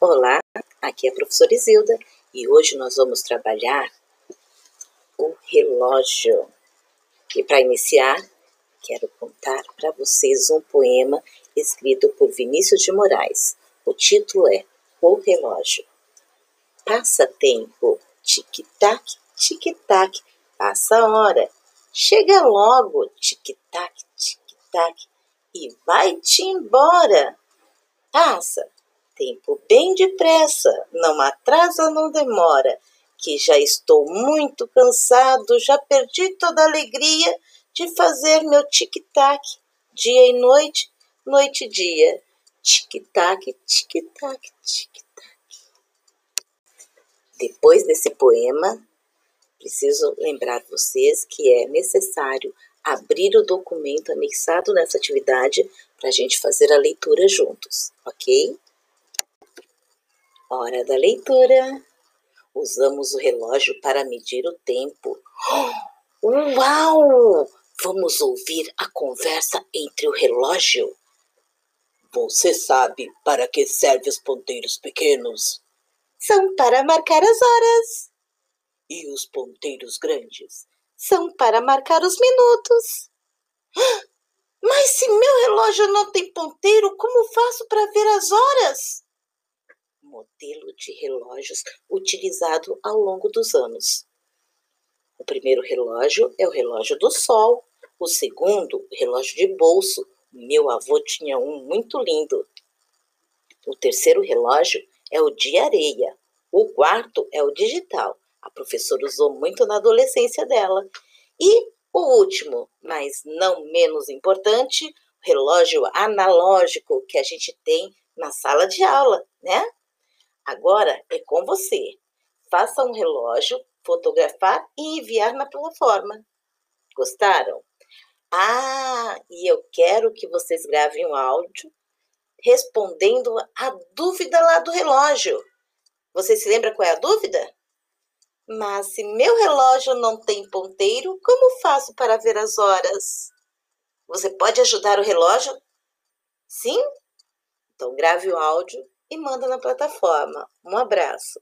Olá, aqui é a professora Isilda e hoje nós vamos trabalhar o relógio. E para iniciar, quero contar para vocês um poema escrito por Vinícius de Moraes. O título é O Relógio. Passa tempo, tic-tac, tic-tac, passa a hora. Chega logo, tic-tac, tic-tac, e vai-te embora. Passa, tempo bem depressa, não atrasa, não demora, que já estou muito cansado, já perdi toda a alegria de fazer meu tic-tac, dia e noite, noite e dia. Tic-tac, tic-tac, tic-tac. Depois desse poema, preciso lembrar vocês que é necessário abrir o documento anexado nessa atividade para a gente fazer a leitura juntos, ok? Hora da leitura. Usamos o relógio para medir o tempo. Uau! Vamos ouvir a conversa entre o relógio. Você sabe para que servem os ponteiros pequenos? São para marcar as horas. E os ponteiros grandes? São para marcar os minutos. Mas se meu relógio não tem ponteiro, como faço para ver as horas? Modelo de relógios utilizado ao longo dos anos. O primeiro relógio é o relógio do sol, o segundo, o relógio de bolso. Meu avô tinha um muito lindo. O terceiro relógio é o de areia. O quarto é o digital. A professora usou muito na adolescência dela. E o último, mas não menos importante, relógio analógico que a gente tem na sala de aula, né? Agora é com você. Faça um relógio, fotografar e enviar na plataforma. Gostaram? Ah, e eu quero que vocês gravem um áudio respondendo a dúvida lá do relógio. Você se lembra qual é a dúvida? Mas se meu relógio não tem ponteiro, como faço para ver as horas? Você pode ajudar o relógio? Sim? Então grave o áudio e manda na plataforma. Um abraço!